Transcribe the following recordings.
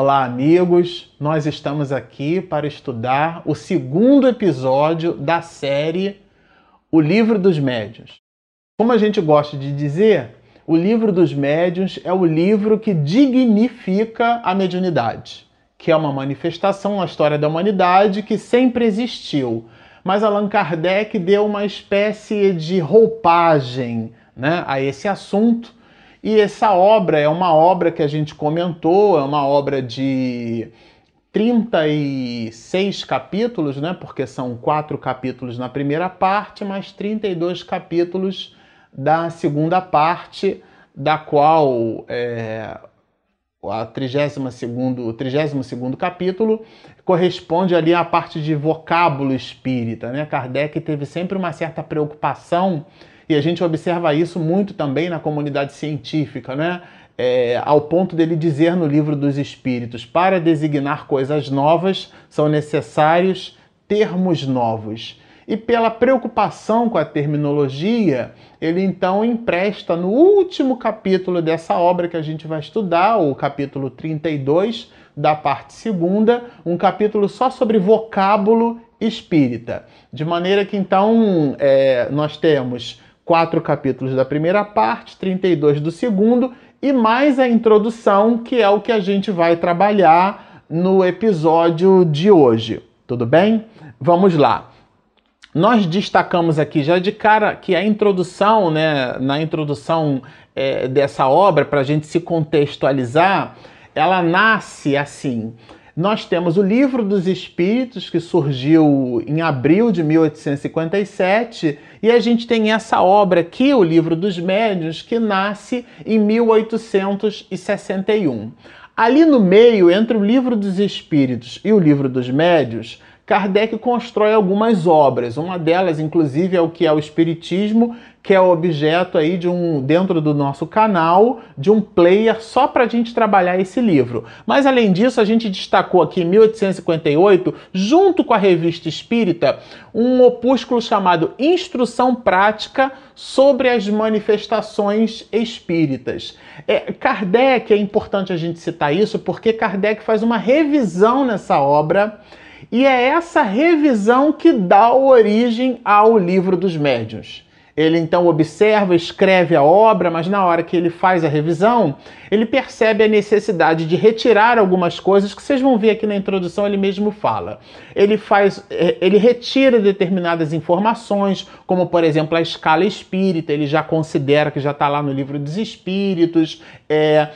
Olá, amigos! Nós estamos aqui para estudar o segundo episódio da série O Livro dos Médiuns. Como a gente gosta de dizer, o Livro dos Médiuns é o livro que dignifica a mediunidade, que é uma manifestação na história da humanidade que sempre existiu. Mas Allan Kardec deu uma espécie de roupagem né, a esse assunto e essa obra é uma obra que a gente comentou, é uma obra de 36 capítulos, né? Porque são quatro capítulos na primeira parte, mais 32 capítulos da segunda parte, da qual é, a 32 o 32 capítulo corresponde ali à parte de vocábulo espírita, né? Kardec teve sempre uma certa preocupação e a gente observa isso muito também na comunidade científica, né? É, ao ponto dele dizer no livro dos Espíritos: para designar coisas novas são necessários termos novos. E pela preocupação com a terminologia, ele então empresta no último capítulo dessa obra que a gente vai estudar, o capítulo 32 da parte segunda, um capítulo só sobre vocábulo espírita. De maneira que então é, nós temos quatro capítulos da primeira parte, 32 do segundo, e mais a introdução, que é o que a gente vai trabalhar no episódio de hoje. Tudo bem? Vamos lá. Nós destacamos aqui já de cara que a introdução, né, na introdução é, dessa obra, para a gente se contextualizar, ela nasce assim. Nós temos o Livro dos Espíritos, que surgiu em abril de 1857, e a gente tem essa obra aqui, o Livro dos Médiuns, que nasce em 1861. Ali no meio, entre o Livro dos Espíritos e o Livro dos Médiuns, Kardec constrói algumas obras. Uma delas, inclusive, é o que é o Espiritismo, que é objeto aí de um dentro do nosso canal de um player só para a gente trabalhar esse livro. Mas além disso, a gente destacou aqui em 1858, junto com a Revista Espírita, um opúsculo chamado Instrução Prática sobre as manifestações espíritas. É, Kardec é importante a gente citar isso porque Kardec faz uma revisão nessa obra e é essa revisão que dá origem ao livro dos médiuns. Ele então observa, escreve a obra, mas na hora que ele faz a revisão, ele percebe a necessidade de retirar algumas coisas que vocês vão ver aqui na introdução, ele mesmo fala. Ele faz, é, ele retira determinadas informações, como por exemplo a escala espírita, ele já considera que já está lá no livro dos espíritos. É,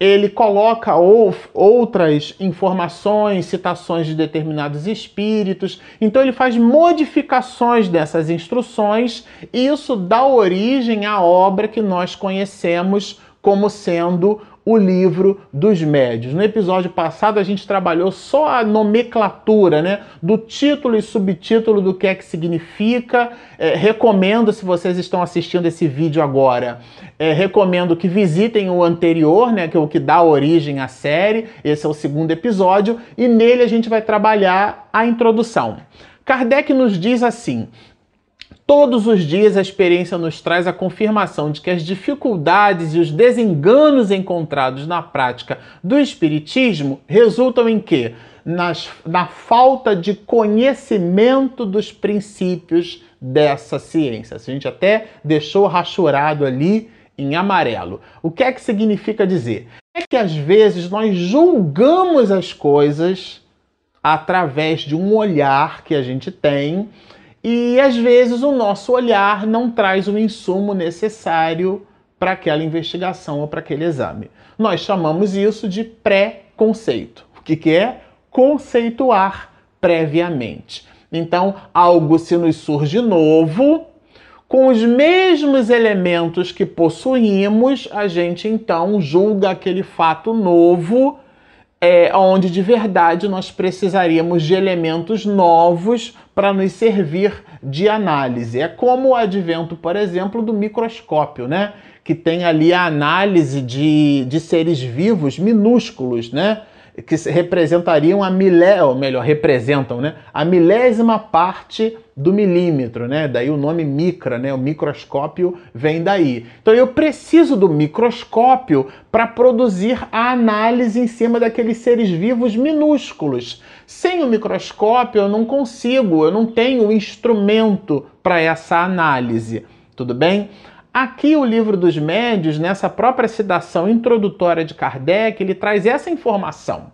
ele coloca ou, outras informações, citações de determinados espíritos. Então ele faz modificações dessas instruções e isso dá origem à obra que nós conhecemos como sendo o livro dos médios. No episódio passado a gente trabalhou só a nomenclatura, né, do título e subtítulo do que é que significa. É, recomendo se vocês estão assistindo esse vídeo agora, é, recomendo que visitem o anterior, né, que é o que dá origem à série. Esse é o segundo episódio e nele a gente vai trabalhar a introdução. Kardec nos diz assim: Todos os dias a experiência nos traz a confirmação de que as dificuldades e os desenganos encontrados na prática do Espiritismo resultam em quê? Nas, na falta de conhecimento dos princípios dessa ciência. A gente até deixou rachurado ali em amarelo. O que é que significa dizer? É que às vezes nós julgamos as coisas através de um olhar que a gente tem e às vezes o nosso olhar não traz o insumo necessário para aquela investigação ou para aquele exame. Nós chamamos isso de pré-conceito. O que, que é? Conceituar previamente. Então, algo se nos surge novo, com os mesmos elementos que possuímos, a gente então julga aquele fato novo é, onde de verdade nós precisaríamos de elementos novos para nos servir de análise. É como o advento, por exemplo, do microscópio, né? Que tem ali a análise de, de seres vivos minúsculos, né? Que representariam a milé, ou melhor, representam, né, a milésima parte do milímetro, né? Daí o nome micra, né? O microscópio vem daí. Então eu preciso do microscópio para produzir a análise em cima daqueles seres vivos minúsculos. Sem o microscópio eu não consigo, eu não tenho instrumento para essa análise. Tudo bem? Aqui o livro dos médios, nessa própria citação introdutória de Kardec, ele traz essa informação.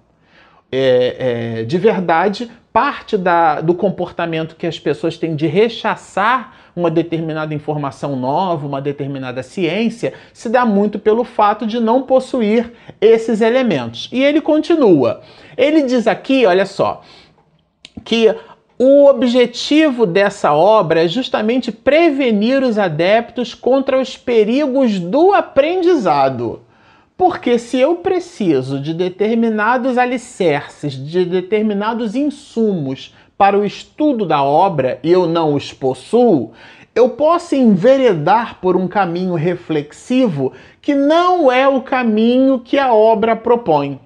É, é, de verdade, parte da, do comportamento que as pessoas têm de rechaçar uma determinada informação nova, uma determinada ciência, se dá muito pelo fato de não possuir esses elementos. E ele continua. Ele diz aqui, olha só, que o objetivo dessa obra é justamente prevenir os adeptos contra os perigos do aprendizado. Porque se eu preciso de determinados alicerces, de determinados insumos para o estudo da obra e eu não os possuo, eu posso enveredar por um caminho reflexivo que não é o caminho que a obra propõe.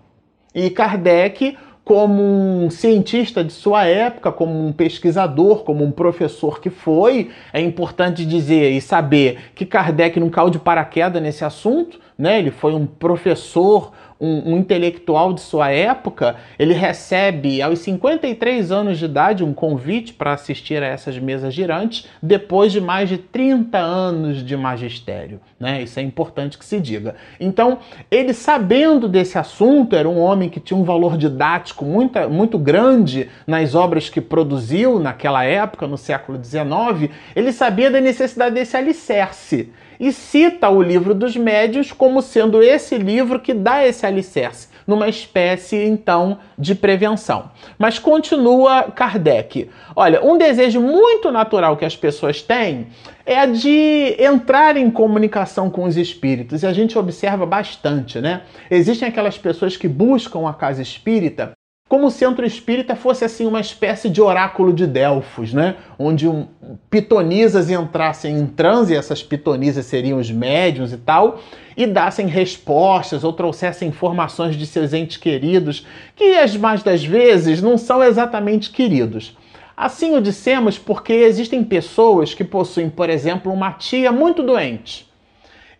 E Kardec como um cientista de sua época, como um pesquisador, como um professor que foi, é importante dizer e saber que Kardec não caiu de paraquedas nesse assunto, né? Ele foi um professor, um, um, intelectual de sua época, ele recebe aos 53 anos de idade um convite para assistir a essas mesas girantes, depois de mais de 30 anos de magistério. Né? Isso é importante que se diga. Então, ele sabendo desse assunto, era um homem que tinha um valor didático muito, muito grande nas obras que produziu naquela época, no século XIX, ele sabia da necessidade desse alicerce e cita o livro dos médios como sendo esse livro que dá esse alicerce, numa espécie então de prevenção. Mas continua Kardec. Olha, um desejo muito natural que as pessoas têm é de entrar em comunicação com os espíritos, e a gente observa bastante, né? Existem aquelas pessoas que buscam a casa espírita como o centro espírita fosse assim uma espécie de oráculo de Delfos, né? Onde um, pitonisas entrassem em transe, essas pitonisas seriam os médiums e tal, e dassem respostas ou trouxessem informações de seus entes queridos, que as mais das vezes não são exatamente queridos. Assim o dissemos porque existem pessoas que possuem, por exemplo, uma tia muito doente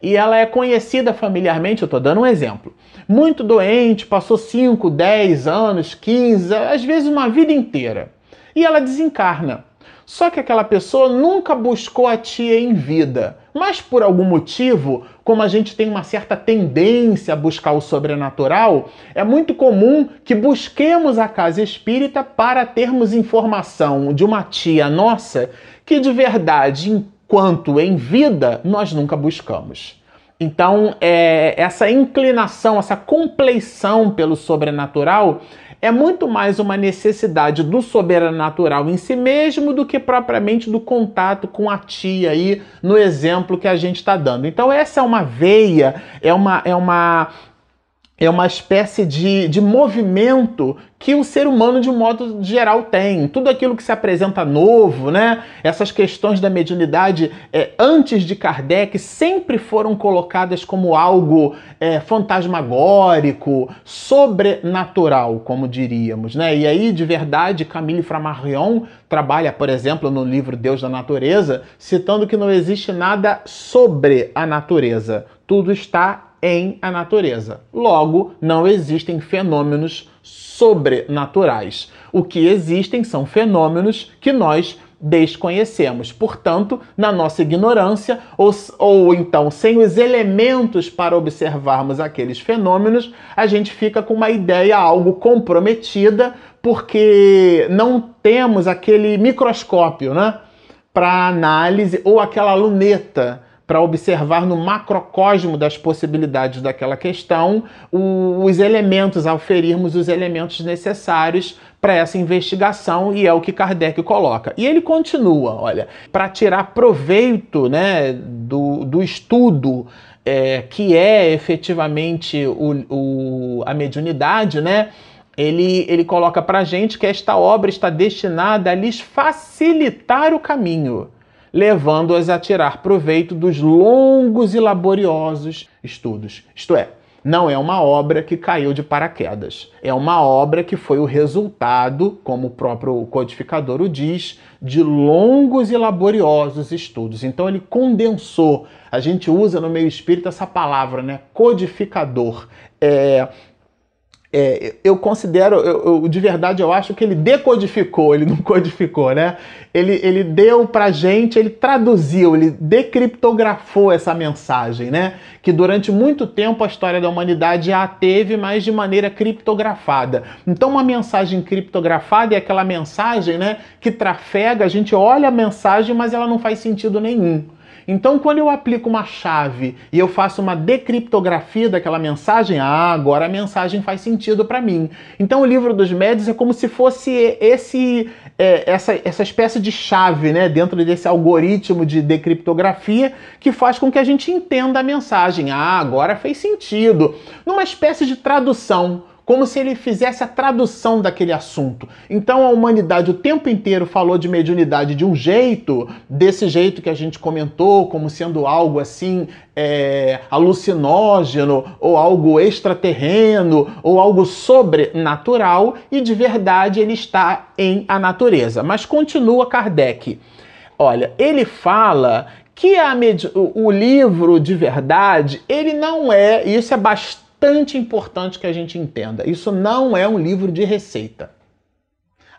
e ela é conhecida familiarmente, eu estou dando um exemplo, muito doente, passou 5, 10 anos, 15, às vezes uma vida inteira, e ela desencarna. Só que aquela pessoa nunca buscou a tia em vida, mas por algum motivo, como a gente tem uma certa tendência a buscar o sobrenatural, é muito comum que busquemos a casa espírita para termos informação de uma tia nossa que de verdade quanto em vida nós nunca buscamos. Então, é, essa inclinação, essa compleição pelo sobrenatural é muito mais uma necessidade do sobrenatural em si mesmo do que propriamente do contato com a tia aí no exemplo que a gente está dando. Então, essa é uma veia, é uma, é uma é uma espécie de, de movimento que o ser humano, de um modo geral, tem. Tudo aquilo que se apresenta novo, né? Essas questões da mediunidade, é, antes de Kardec, sempre foram colocadas como algo é, fantasmagórico, sobrenatural, como diríamos, né? E aí, de verdade, Camille Flammarion trabalha, por exemplo, no livro Deus da Natureza, citando que não existe nada sobre a natureza. Tudo está em a natureza. Logo, não existem fenômenos sobrenaturais. O que existem são fenômenos que nós desconhecemos. Portanto, na nossa ignorância, ou, ou então sem os elementos para observarmos aqueles fenômenos, a gente fica com uma ideia algo comprometida, porque não temos aquele microscópio, né? Para análise, ou aquela luneta para observar no macrocosmo das possibilidades daquela questão os elementos, auferirmos os elementos necessários para essa investigação e é o que Kardec coloca. E ele continua, olha, para tirar proveito né, do, do estudo é, que é efetivamente o, o, a mediunidade, né? Ele, ele coloca para gente que esta obra está destinada a lhes facilitar o caminho levando-as a tirar proveito dos longos e laboriosos estudos. Isto é, Não é uma obra que caiu de paraquedas. É uma obra que foi o resultado, como o próprio codificador o diz, de longos e laboriosos estudos. Então ele condensou. A gente usa no meio espírita essa palavra, né? Codificador. É, é, eu considero, eu, eu, de verdade, eu acho que ele decodificou, ele não codificou, né? Ele, ele deu pra gente, ele traduziu, ele decriptografou essa mensagem, né? Que durante muito tempo a história da humanidade já teve, mas de maneira criptografada. Então, uma mensagem criptografada é aquela mensagem, né, que trafega, a gente olha a mensagem, mas ela não faz sentido nenhum. Então, quando eu aplico uma chave e eu faço uma decriptografia daquela mensagem, ah, agora a mensagem faz sentido para mim. Então, o livro dos médios é como se fosse esse é, essa, essa espécie de chave, né, dentro desse algoritmo de decriptografia que faz com que a gente entenda a mensagem. Ah, agora fez sentido. Numa espécie de tradução como se ele fizesse a tradução daquele assunto. Então a humanidade o tempo inteiro falou de mediunidade de um jeito, desse jeito que a gente comentou, como sendo algo assim é, alucinógeno, ou algo extraterreno, ou algo sobrenatural, e de verdade ele está em a natureza. Mas continua Kardec. Olha, ele fala que a o livro de verdade, ele não é, isso é bastante bastante importante que a gente entenda. Isso não é um livro de receita.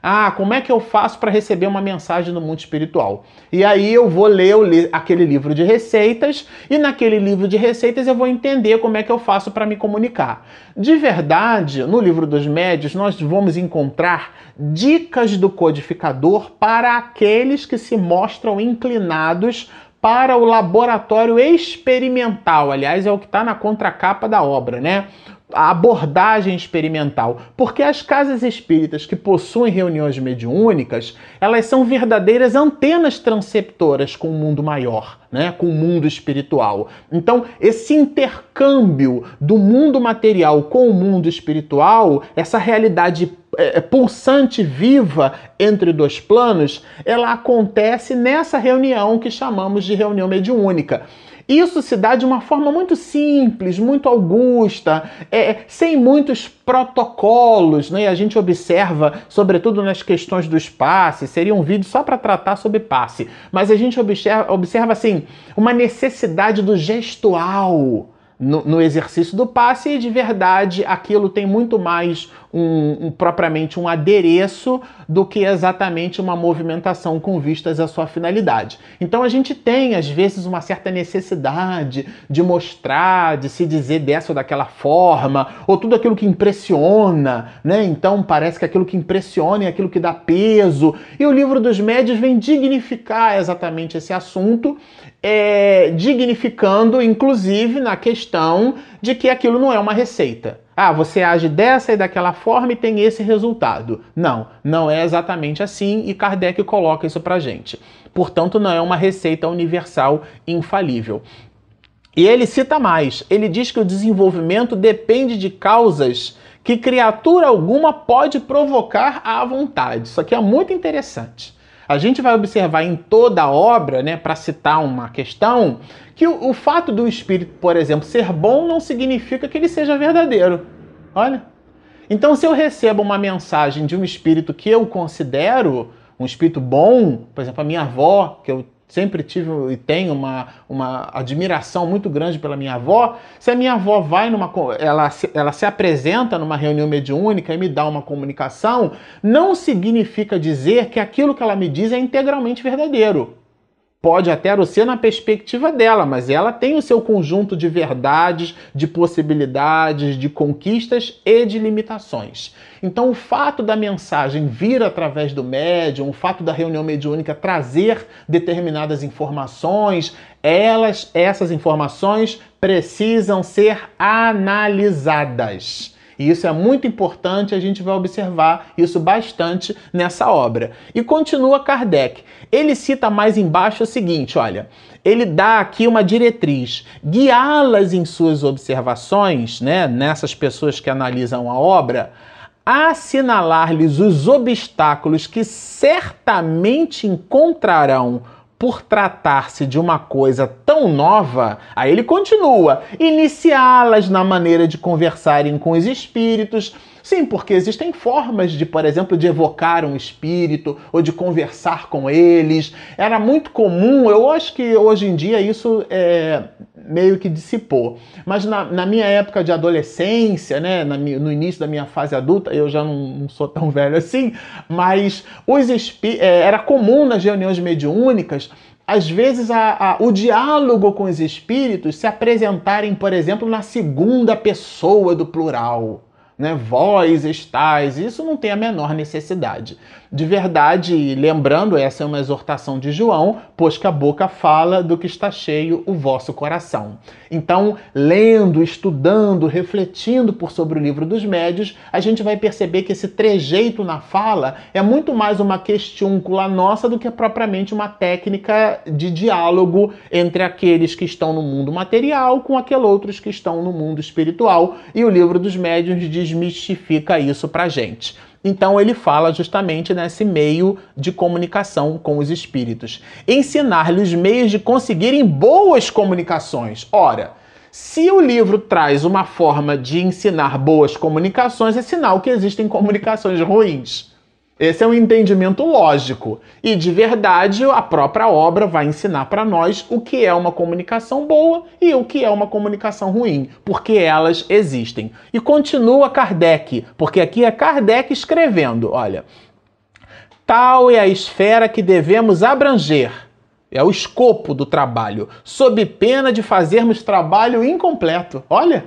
Ah, como é que eu faço para receber uma mensagem no mundo espiritual? E aí eu vou ler aquele livro de receitas e naquele livro de receitas eu vou entender como é que eu faço para me comunicar. De verdade, no livro dos médios nós vamos encontrar dicas do codificador para aqueles que se mostram inclinados para o laboratório experimental. Aliás, é o que está na contracapa da obra, né? A abordagem experimental. Porque as casas espíritas que possuem reuniões mediúnicas, elas são verdadeiras antenas transceptoras com o mundo maior, né? com o mundo espiritual. Então, esse intercâmbio do mundo material com o mundo espiritual, essa realidade é, é, pulsante viva entre dois planos, ela acontece nessa reunião que chamamos de reunião mediúnica. Isso se dá de uma forma muito simples, muito augusta, é, sem muitos protocolos, né? A gente observa, sobretudo nas questões dos passes, seria um vídeo só para tratar sobre passe, mas a gente observa, observa assim uma necessidade do gestual no, no, exercício do passe e de verdade aquilo tem muito mais um, um, propriamente um adereço do que exatamente uma movimentação com vistas à sua finalidade. Então a gente tem às vezes uma certa necessidade de mostrar, de se dizer dessa ou daquela forma, ou tudo aquilo que impressiona, né? Então parece que aquilo que impressiona é aquilo que dá peso. E o livro dos médios vem dignificar exatamente esse assunto é, dignificando, inclusive, na questão de que aquilo não é uma receita. Ah, você age dessa e daquela forma e tem esse resultado. Não, não é exatamente assim e Kardec coloca isso pra gente. Portanto, não é uma receita universal infalível. E ele cita mais: ele diz que o desenvolvimento depende de causas que criatura alguma pode provocar à vontade. Isso aqui é muito interessante. A gente vai observar em toda a obra, né, para citar uma questão, que o, o fato do espírito, por exemplo, ser bom não significa que ele seja verdadeiro. Olha. Então, se eu recebo uma mensagem de um espírito que eu considero um espírito bom, por exemplo, a minha avó, que eu sempre tive e tenho uma, uma admiração muito grande pela minha avó. Se a minha avó vai numa. Ela, ela se apresenta numa reunião mediúnica e me dá uma comunicação, não significa dizer que aquilo que ela me diz é integralmente verdadeiro. Pode até ser na perspectiva dela, mas ela tem o seu conjunto de verdades, de possibilidades, de conquistas e de limitações. Então, o fato da mensagem vir através do médium, o fato da reunião mediúnica trazer determinadas informações, elas, essas informações precisam ser analisadas. E isso é muito importante, a gente vai observar isso bastante nessa obra. E continua Kardec. Ele cita mais embaixo o seguinte: olha, ele dá aqui uma diretriz, guiá-las em suas observações, né, nessas pessoas que analisam a obra, assinalar-lhes os obstáculos que certamente encontrarão por tratar-se de uma coisa tão nova, aí ele continua, iniciá-las na maneira de conversarem com os espíritos, Sim, porque existem formas de, por exemplo, de evocar um espírito ou de conversar com eles. Era muito comum, eu acho que hoje em dia isso é, meio que dissipou. Mas na, na minha época de adolescência, né, na, no início da minha fase adulta, eu já não, não sou tão velho assim, mas os é, era comum nas reuniões mediúnicas às vezes a, a, o diálogo com os espíritos se apresentarem, por exemplo, na segunda pessoa do plural né? Vós estáis, isso não tem a menor necessidade. De verdade, lembrando, essa é uma exortação de João, pois que a boca fala do que está cheio o vosso coração. Então, lendo, estudando, refletindo por sobre o livro dos médios, a gente vai perceber que esse trejeito na fala é muito mais uma questiúncula nossa do que propriamente uma técnica de diálogo entre aqueles que estão no mundo material com aqueles outros que estão no mundo espiritual. E o livro dos médios desmistifica isso pra gente. Então ele fala justamente nesse meio de comunicação com os espíritos. Ensinar-lhes meios de conseguirem boas comunicações. Ora, se o livro traz uma forma de ensinar boas comunicações, é sinal que existem comunicações ruins. Esse é um entendimento lógico. E de verdade, a própria obra vai ensinar para nós o que é uma comunicação boa e o que é uma comunicação ruim, porque elas existem. E continua Kardec, porque aqui é Kardec escrevendo: olha, tal é a esfera que devemos abranger. É o escopo do trabalho, sob pena de fazermos trabalho incompleto. Olha,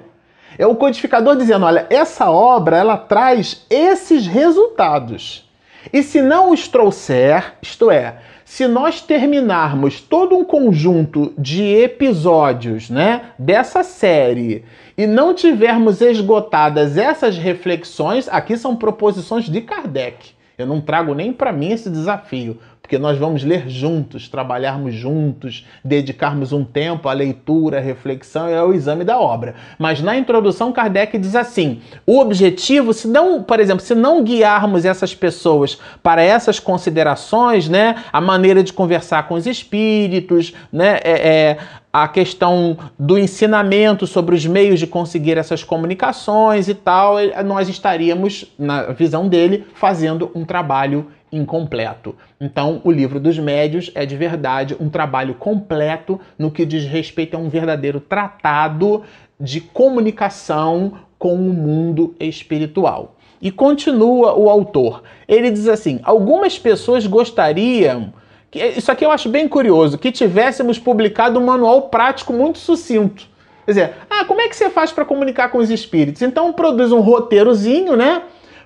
é o codificador dizendo: olha, essa obra ela traz esses resultados. E se não os trouxer, isto é, se nós terminarmos todo um conjunto de episódios, né, dessa série e não tivermos esgotadas essas reflexões, aqui são proposições de Kardec. Eu não trago nem para mim esse desafio, porque nós vamos ler juntos, trabalharmos juntos, dedicarmos um tempo à leitura, à reflexão e ao exame da obra. Mas na introdução, Kardec diz assim: o objetivo, se não, por exemplo, se não guiarmos essas pessoas para essas considerações, né, a maneira de conversar com os espíritos, né, é, é a questão do ensinamento sobre os meios de conseguir essas comunicações e tal, nós estaríamos, na visão dele, fazendo um trabalho incompleto. Então, o livro dos médios é de verdade um trabalho completo no que diz respeito a um verdadeiro tratado de comunicação com o mundo espiritual. E continua o autor. Ele diz assim: algumas pessoas gostariam isso aqui eu acho bem curioso, que tivéssemos publicado um manual prático muito sucinto. Quer dizer, ah, como é que você faz para comunicar com os espíritos? Então produz um roteirozinho, né?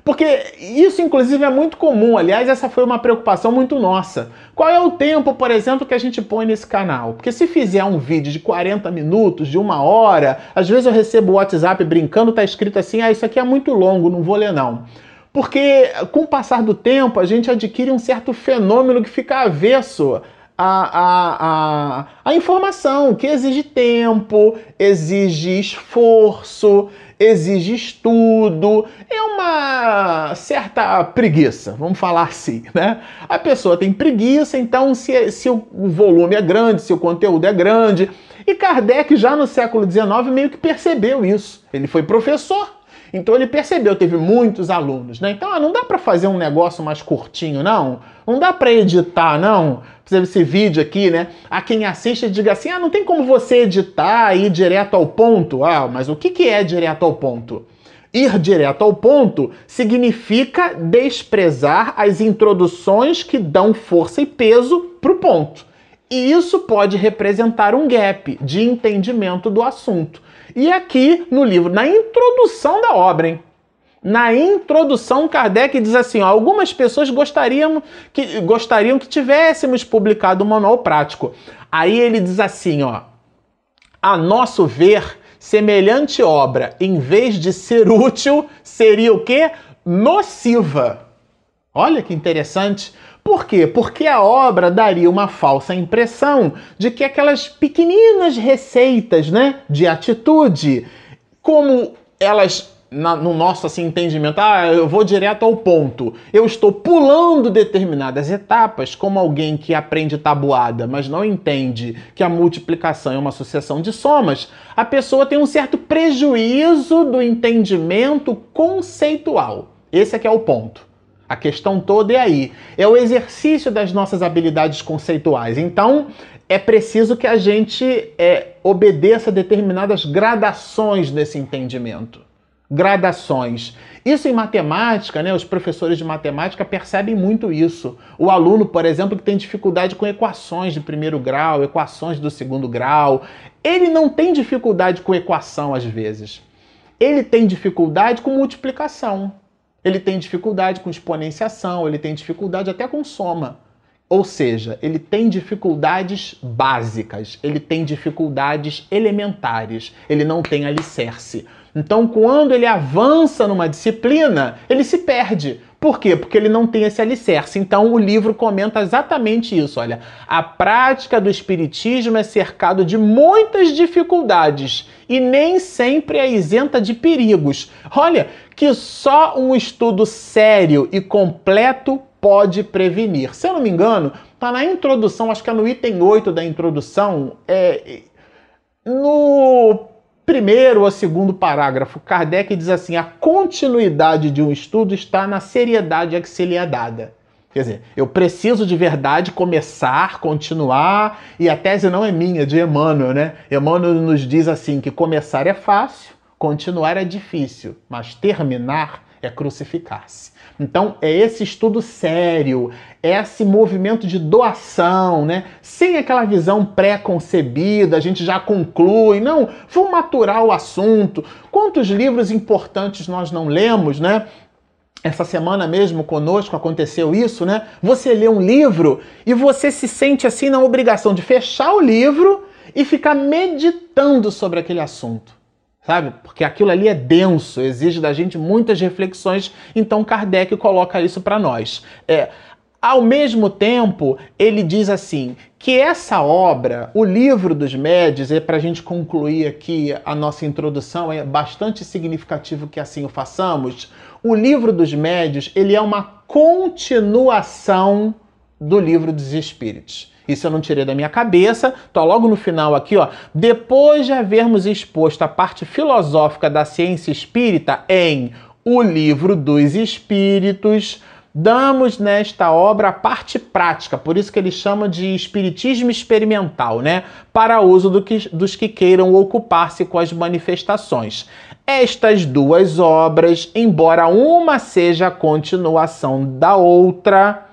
Porque isso, inclusive, é muito comum. Aliás, essa foi uma preocupação muito nossa. Qual é o tempo, por exemplo, que a gente põe nesse canal? Porque se fizer um vídeo de 40 minutos, de uma hora, às vezes eu recebo o WhatsApp brincando, tá escrito assim: ah, isso aqui é muito longo, não vou ler não. Porque com o passar do tempo a gente adquire um certo fenômeno que fica avesso a, a, a, a informação, que exige tempo, exige esforço, exige estudo, é uma certa preguiça, vamos falar assim, né? A pessoa tem preguiça, então se, se o volume é grande, se o conteúdo é grande. E Kardec já no século XIX meio que percebeu isso. Ele foi professor então ele percebeu, teve muitos alunos, né? Então ah, não dá para fazer um negócio mais curtinho, não. Não dá para editar, não. Fazer esse vídeo aqui, né? A quem assiste diga assim: ah, não tem como você editar e ir direto ao ponto. Ah, mas o que, que é direto ao ponto? Ir direto ao ponto significa desprezar as introduções que dão força e peso para o ponto. E isso pode representar um gap de entendimento do assunto. E aqui no livro, na introdução da obra, hein? Na introdução, Kardec diz assim: ó, algumas pessoas gostariam que, gostariam que tivéssemos publicado um manual prático. Aí ele diz assim: ó, a nosso ver, semelhante obra, em vez de ser útil, seria o quê? Nociva. Olha que interessante. Por quê? Porque a obra daria uma falsa impressão de que aquelas pequeninas receitas né, de atitude, como elas na, no nosso assim, entendimento, ah, eu vou direto ao ponto. Eu estou pulando determinadas etapas, como alguém que aprende tabuada, mas não entende que a multiplicação é uma sucessão de somas. A pessoa tem um certo prejuízo do entendimento conceitual. Esse é que é o ponto. A questão toda é aí. É o exercício das nossas habilidades conceituais. Então, é preciso que a gente é, obedeça determinadas gradações nesse entendimento gradações. Isso em matemática, né, os professores de matemática percebem muito isso. O aluno, por exemplo, que tem dificuldade com equações de primeiro grau, equações do segundo grau, ele não tem dificuldade com equação às vezes. Ele tem dificuldade com multiplicação. Ele tem dificuldade com exponenciação, ele tem dificuldade até com soma. Ou seja, ele tem dificuldades básicas, ele tem dificuldades elementares, ele não tem alicerce. Então, quando ele avança numa disciplina, ele se perde. Por quê? Porque ele não tem esse alicerce. Então, o livro comenta exatamente isso. Olha, a prática do Espiritismo é cercado de muitas dificuldades e nem sempre é isenta de perigos. Olha, que só um estudo sério e completo pode prevenir. Se eu não me engano, está na introdução, acho que é no item 8 da introdução, é, no primeiro ou segundo parágrafo, Kardec diz assim: a continuidade de um estudo está na seriedade a que se lhe é dada. Quer dizer, eu preciso de verdade começar, continuar, e a tese não é minha, é de Emmanuel, né? Emmanuel nos diz assim: que começar é fácil, continuar é difícil, mas terminar é crucificar-se. Então, é esse estudo sério, é esse movimento de doação, né? Sem aquela visão pré-concebida, a gente já conclui, não, vamos maturar o assunto. Quantos livros importantes nós não lemos, né? Essa semana mesmo conosco aconteceu isso, né? Você lê um livro e você se sente assim na obrigação de fechar o livro e ficar meditando sobre aquele assunto sabe? Porque aquilo ali é denso, exige da gente muitas reflexões, então Kardec coloca isso para nós. É, ao mesmo tempo, ele diz assim que essa obra, o livro dos médios, é para a gente concluir aqui a nossa introdução, é bastante significativo que assim o façamos. O livro dos médios, ele é uma continuação do livro dos espíritos. Isso eu não tirei da minha cabeça. Tô logo no final aqui, ó. Depois de havermos exposto a parte filosófica da ciência espírita em O Livro dos Espíritos, damos nesta obra a parte prática, por isso que ele chama de espiritismo experimental, né? Para uso do que, dos que queiram ocupar-se com as manifestações. Estas duas obras, embora uma seja a continuação da outra,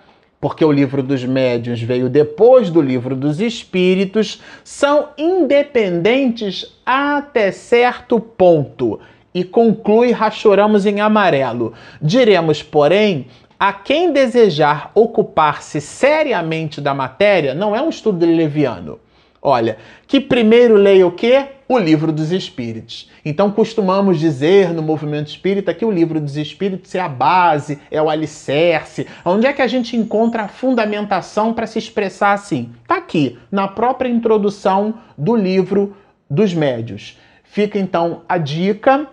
porque o livro dos médiuns veio depois do livro dos espíritos, são independentes até certo ponto. E conclui Rachoramos em amarelo. Diremos, porém, a quem desejar ocupar-se seriamente da matéria, não é um estudo leviano. Olha, que primeiro leia o quê? O livro dos Espíritos. Então costumamos dizer no movimento espírita que o livro dos Espíritos é a base, é o alicerce. Onde é que a gente encontra a fundamentação para se expressar assim? Está aqui, na própria introdução do livro dos Médios. Fica então a dica.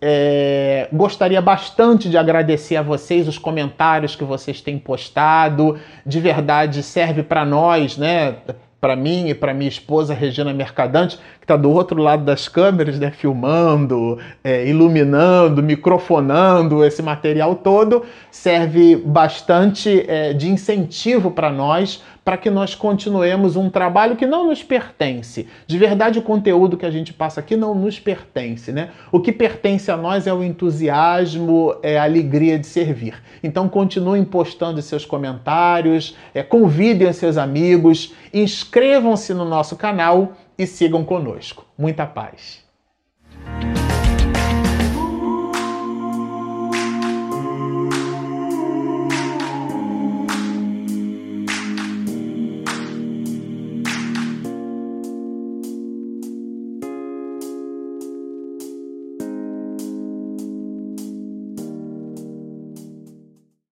É, gostaria bastante de agradecer a vocês os comentários que vocês têm postado. De verdade, serve para nós, né? Para mim e para minha esposa Regina Mercadante, que está do outro lado das câmeras, né, filmando, é, iluminando, microfonando esse material todo, serve bastante é, de incentivo para nós para que nós continuemos um trabalho que não nos pertence. De verdade, o conteúdo que a gente passa aqui não nos pertence, né? O que pertence a nós é o entusiasmo, é a alegria de servir. Então, continuem postando seus comentários, é, convidem seus amigos, inscrevam-se no nosso canal e sigam conosco. Muita paz!